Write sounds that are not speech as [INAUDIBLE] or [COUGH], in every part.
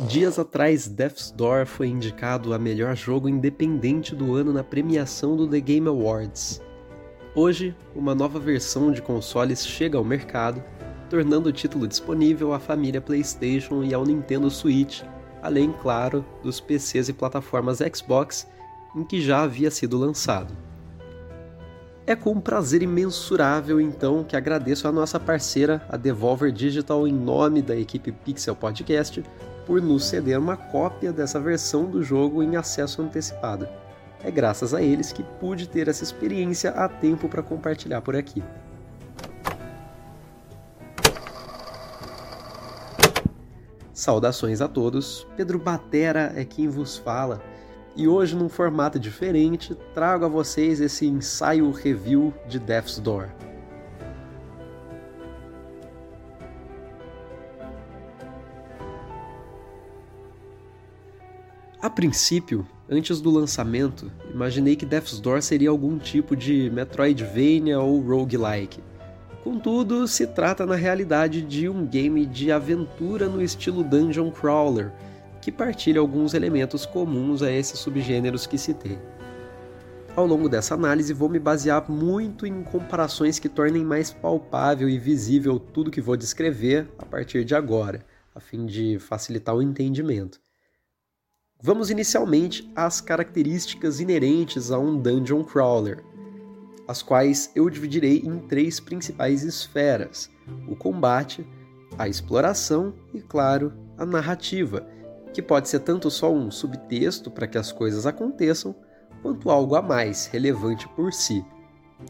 Dias atrás, Death's Door foi indicado a melhor jogo independente do ano na premiação do The Game Awards. Hoje, uma nova versão de consoles chega ao mercado, tornando o título disponível à família PlayStation e ao Nintendo Switch, além, claro, dos PCs e plataformas Xbox em que já havia sido lançado. É com um prazer imensurável, então, que agradeço a nossa parceira, a Devolver Digital, em nome da equipe Pixel Podcast, por nos ceder uma cópia dessa versão do jogo em acesso antecipado. É graças a eles que pude ter essa experiência a tempo para compartilhar por aqui. Saudações a todos, Pedro Batera é quem vos fala e hoje, num formato diferente, trago a vocês esse ensaio review de Death's Door. A princípio, antes do lançamento, imaginei que Death's Door seria algum tipo de Metroidvania ou roguelike. Contudo, se trata na realidade de um game de aventura no estilo Dungeon Crawler, que partilha alguns elementos comuns a esses subgêneros que citei. Ao longo dessa análise, vou me basear muito em comparações que tornem mais palpável e visível tudo que vou descrever a partir de agora, a fim de facilitar o entendimento. Vamos inicialmente às características inerentes a um dungeon crawler, as quais eu dividirei em três principais esferas: o combate, a exploração e, claro, a narrativa, que pode ser tanto só um subtexto para que as coisas aconteçam, quanto algo a mais relevante por si.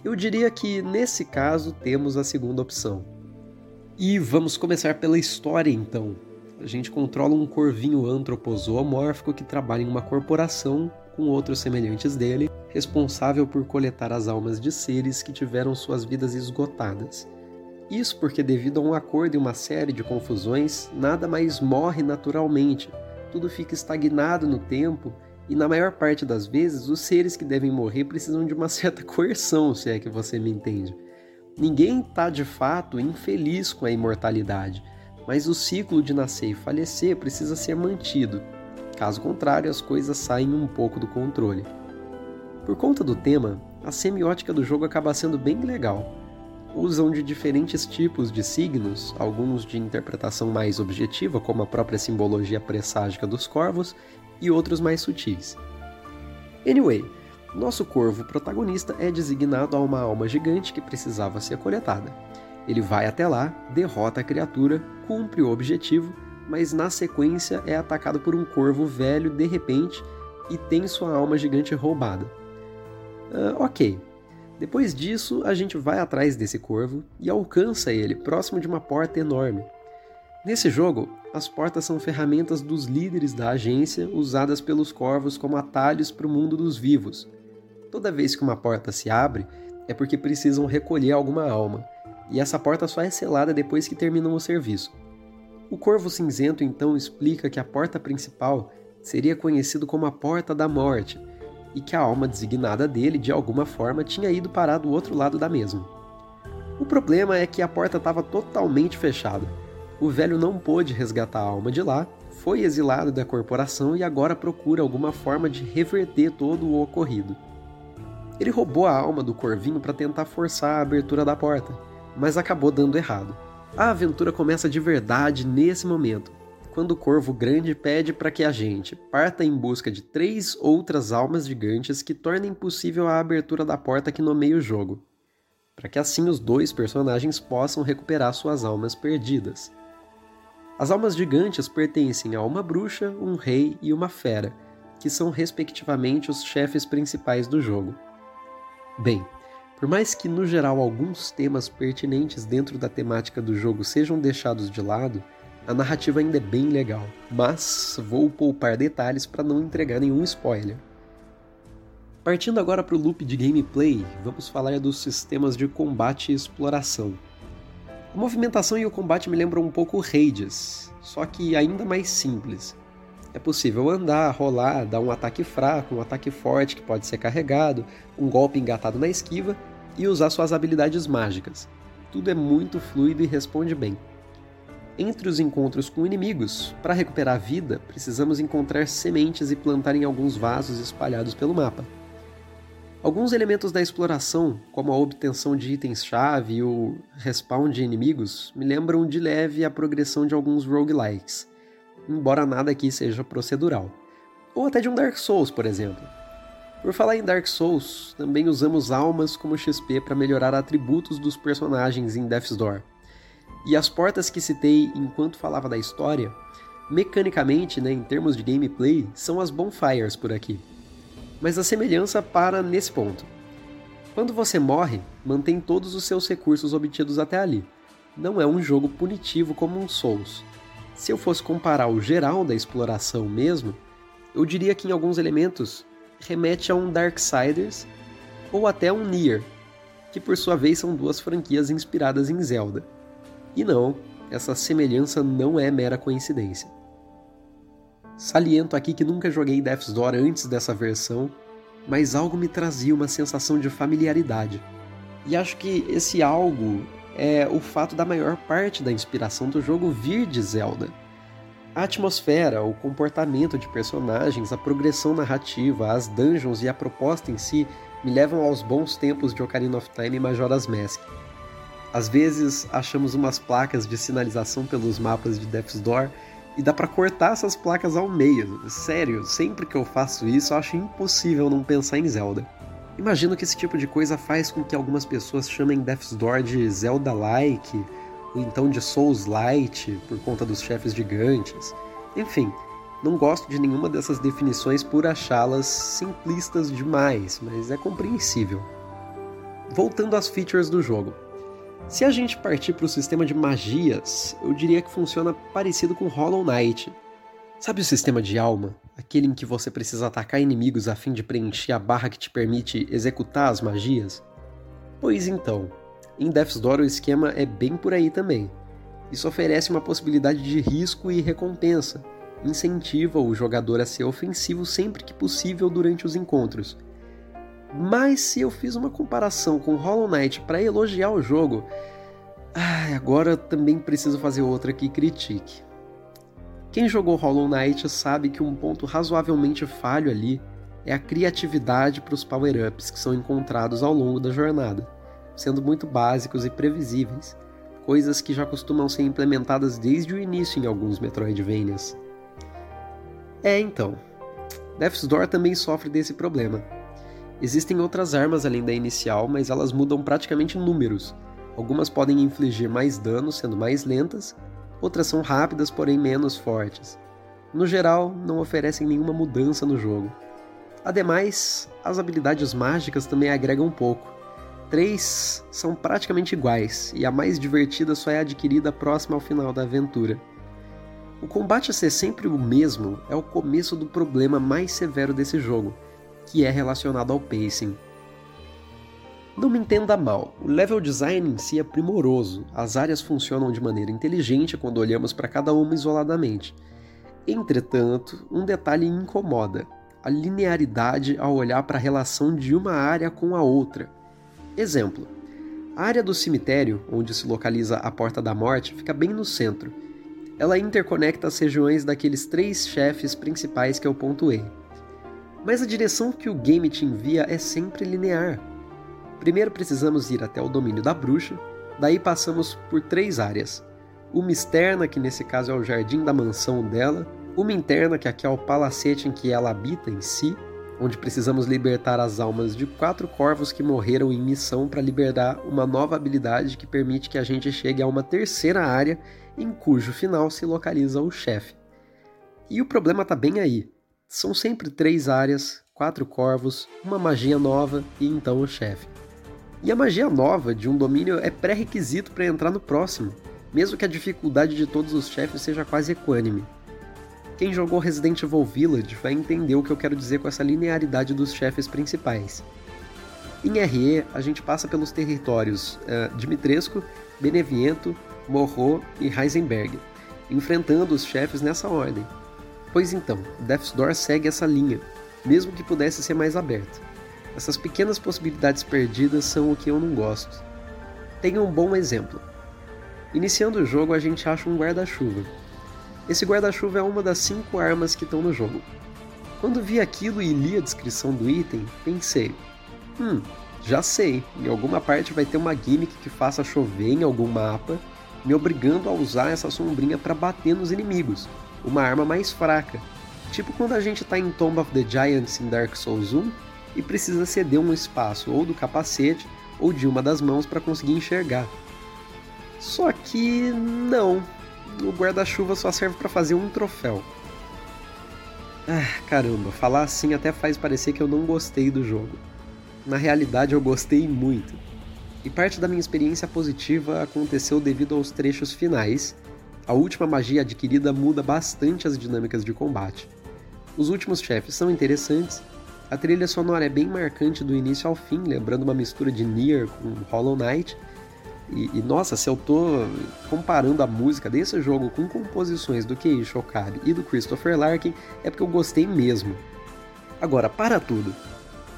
Eu diria que nesse caso temos a segunda opção. E vamos começar pela história então. A gente controla um corvinho antropozoomórfico que trabalha em uma corporação com outros semelhantes dele, responsável por coletar as almas de seres que tiveram suas vidas esgotadas. Isso porque, devido a um acordo e uma série de confusões, nada mais morre naturalmente, tudo fica estagnado no tempo e na maior parte das vezes os seres que devem morrer precisam de uma [LAUGHS] certa coerção, se é que você me entende. Ninguém está de fato infeliz com a imortalidade, mas o ciclo de nascer e falecer precisa ser mantido. Caso contrário, as coisas saem um pouco do controle. Por conta do tema, a semiótica do jogo acaba sendo bem legal usam de diferentes tipos de signos, alguns de interpretação mais objetiva, como a própria simbologia presságica dos corvos, e outros mais sutis. Anyway, nosso corvo protagonista é designado a uma alma gigante que precisava ser coletada. Ele vai até lá, derrota a criatura, cumpre o objetivo, mas na sequência é atacado por um corvo velho de repente e tem sua alma gigante roubada. Uh, ok, depois disso, a gente vai atrás desse corvo e alcança ele próximo de uma porta enorme. Nesse jogo, as portas são ferramentas dos líderes da agência usadas pelos corvos como atalhos para o mundo dos vivos. Toda vez que uma porta se abre, é porque precisam recolher alguma alma, e essa porta só é selada depois que terminam o serviço. O Corvo Cinzento então explica que a porta principal seria conhecido como a Porta da Morte, e que a alma designada dele, de alguma forma, tinha ido parar do outro lado da mesma. O problema é que a porta estava totalmente fechada. O velho não pôde resgatar a alma de lá, foi exilado da corporação e agora procura alguma forma de reverter todo o ocorrido. Ele roubou a alma do corvinho para tentar forçar a abertura da porta, mas acabou dando errado. A aventura começa de verdade nesse momento, quando o corvo grande pede para que a gente parta em busca de três outras almas gigantes que tornem possível a abertura da porta que nomeia o jogo, para que assim os dois personagens possam recuperar suas almas perdidas. As almas gigantes pertencem a uma bruxa, um rei e uma fera, que são respectivamente os chefes principais do jogo. Bem, por mais que no geral alguns temas pertinentes dentro da temática do jogo sejam deixados de lado, a narrativa ainda é bem legal, mas vou poupar detalhes para não entregar nenhum spoiler. Partindo agora para o loop de gameplay, vamos falar dos sistemas de combate e exploração. A movimentação e o combate me lembram um pouco Hades, só que ainda mais simples. É possível andar, rolar, dar um ataque fraco, um ataque forte que pode ser carregado, um golpe engatado na esquiva e usar suas habilidades mágicas. Tudo é muito fluido e responde bem. Entre os encontros com inimigos, para recuperar a vida, precisamos encontrar sementes e plantar em alguns vasos espalhados pelo mapa. Alguns elementos da exploração, como a obtenção de itens-chave e o respawn de inimigos, me lembram de leve a progressão de alguns roguelikes, embora nada aqui seja procedural. Ou até de um Dark Souls, por exemplo. Por falar em Dark Souls, também usamos almas como XP para melhorar atributos dos personagens em Death's Door. E as portas que citei enquanto falava da história, mecanicamente, né, em termos de gameplay, são as bonfires por aqui. Mas a semelhança para nesse ponto. Quando você morre, mantém todos os seus recursos obtidos até ali. Não é um jogo punitivo como um Souls. Se eu fosse comparar o geral da exploração mesmo, eu diria que em alguns elementos remete a um Darksiders ou até um Nier, que por sua vez são duas franquias inspiradas em Zelda. E não, essa semelhança não é mera coincidência. Saliento aqui que nunca joguei Death's Door antes dessa versão, mas algo me trazia uma sensação de familiaridade. E acho que esse algo é o fato da maior parte da inspiração do jogo vir de Zelda. A atmosfera, o comportamento de personagens, a progressão narrativa, as dungeons e a proposta em si me levam aos bons tempos de Ocarina of Time e Majora's Mask. Às vezes achamos umas placas de sinalização pelos mapas de Death's Door e dá para cortar essas placas ao meio. Sério, sempre que eu faço isso, eu acho impossível não pensar em Zelda. Imagino que esse tipo de coisa faz com que algumas pessoas chamem Death's Door de Zelda-like, ou então de Souls-light, por conta dos chefes gigantes. Enfim, não gosto de nenhuma dessas definições por achá-las simplistas demais, mas é compreensível. Voltando às features do jogo. Se a gente partir para o sistema de magias, eu diria que funciona parecido com Hollow Knight. Sabe o sistema de alma? Aquele em que você precisa atacar inimigos a fim de preencher a barra que te permite executar as magias? Pois então, em Death's Door o esquema é bem por aí também. Isso oferece uma possibilidade de risco e recompensa, incentiva o jogador a ser ofensivo sempre que possível durante os encontros, mas se eu fiz uma comparação com Hollow Knight para elogiar o jogo, ah, agora também preciso fazer outra que critique. Quem jogou Hollow Knight sabe que um ponto razoavelmente falho ali é a criatividade para os power-ups que são encontrados ao longo da jornada, sendo muito básicos e previsíveis, coisas que já costumam ser implementadas desde o início em alguns Metroidvanias. É então, Death's Door também sofre desse problema Existem outras armas além da inicial, mas elas mudam praticamente números. Algumas podem infligir mais dano, sendo mais lentas, outras são rápidas, porém menos fortes. No geral, não oferecem nenhuma mudança no jogo. Ademais, as habilidades mágicas também agregam um pouco. Três são praticamente iguais, e a mais divertida só é adquirida próxima ao final da aventura. O combate a ser sempre o mesmo é o começo do problema mais severo desse jogo, que é relacionado ao pacing. Não me entenda mal, o level design em si é primoroso, as áreas funcionam de maneira inteligente quando olhamos para cada uma isoladamente. Entretanto, um detalhe incomoda: a linearidade ao olhar para a relação de uma área com a outra. Exemplo: a área do cemitério, onde se localiza a Porta da Morte, fica bem no centro. Ela interconecta as regiões daqueles três chefes principais que eu pontuei mas a direção que o game te envia é sempre linear. Primeiro precisamos ir até o domínio da bruxa, daí passamos por três áreas. Uma externa, que nesse caso é o jardim da mansão dela, uma interna, que aqui é o palacete em que ela habita em si, onde precisamos libertar as almas de quatro corvos que morreram em missão para liberar uma nova habilidade que permite que a gente chegue a uma terceira área, em cujo final se localiza o chefe. E o problema está bem aí. São sempre três áreas, quatro corvos, uma magia nova e então o chefe. E a magia nova de um domínio é pré-requisito para entrar no próximo, mesmo que a dificuldade de todos os chefes seja quase equânime. Quem jogou Resident Evil Village vai entender o que eu quero dizer com essa linearidade dos chefes principais. Em RE, a gente passa pelos territórios uh, Beneviento, Morro e Heisenberg, enfrentando os chefes nessa ordem, Pois então, Death's Door segue essa linha, mesmo que pudesse ser mais aberto. Essas pequenas possibilidades perdidas são o que eu não gosto. Tenho um bom exemplo. Iniciando o jogo, a gente acha um guarda-chuva. Esse guarda-chuva é uma das cinco armas que estão no jogo. Quando vi aquilo e li a descrição do item, pensei: hum, já sei, em alguma parte vai ter uma gimmick que faça chover em algum mapa, me obrigando a usar essa sombrinha para bater nos inimigos, uma arma mais fraca. Tipo quando a gente tá em Tomb of the Giants em Dark Souls 1 e precisa ceder um espaço ou do capacete ou de uma das mãos para conseguir enxergar. Só que não, o guarda-chuva só serve para fazer um troféu. Ah, caramba, falar assim até faz parecer que eu não gostei do jogo. Na realidade, eu gostei muito. E parte da minha experiência positiva aconteceu devido aos trechos finais. A última magia adquirida muda bastante as dinâmicas de combate. Os últimos chefes são interessantes. A trilha sonora é bem marcante do início ao fim, lembrando uma mistura de Nier com Hollow Knight e, e, nossa, se eu tô comparando a música desse jogo com composições do Kei Shokari e do Christopher Larkin, é porque eu gostei mesmo. Agora, para tudo,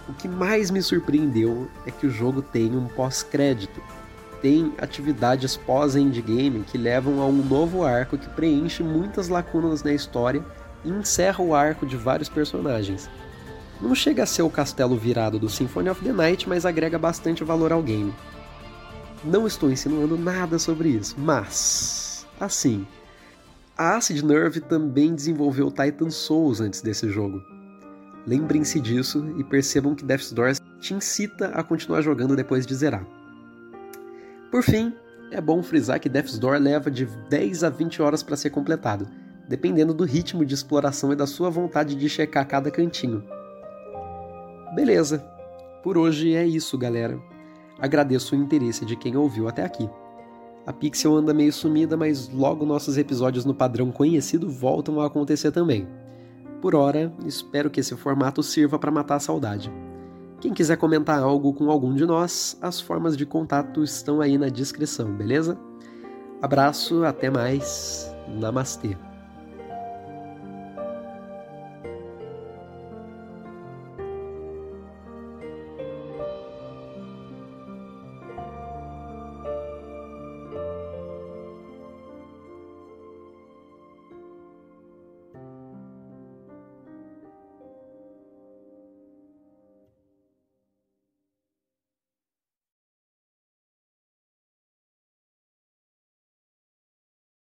o que mais me surpreendeu é que o jogo tem um pós-crédito. Tem atividades pós-endgame que levam a um novo arco que preenche muitas lacunas na história e encerra o arco de vários personagens. Não chega a ser o castelo virado do Symphony of the Night, mas agrega bastante valor ao game. Não estou insinuando nada sobre isso, mas. Assim. A Acid Nerve também desenvolveu Titan Souls antes desse jogo. Lembrem-se disso e percebam que Death's Door te incita a continuar jogando depois de zerar. Por fim, é bom frisar que Death's Door leva de 10 a 20 horas para ser completado, dependendo do ritmo de exploração e da sua vontade de checar cada cantinho. Beleza, por hoje é isso, galera. Agradeço o interesse de quem ouviu até aqui. A Pixel anda meio sumida, mas logo nossos episódios no padrão conhecido voltam a acontecer também. Por hora, espero que esse formato sirva para matar a saudade. Quem quiser comentar algo com algum de nós, as formas de contato estão aí na descrição, beleza? Abraço, até mais, namastê.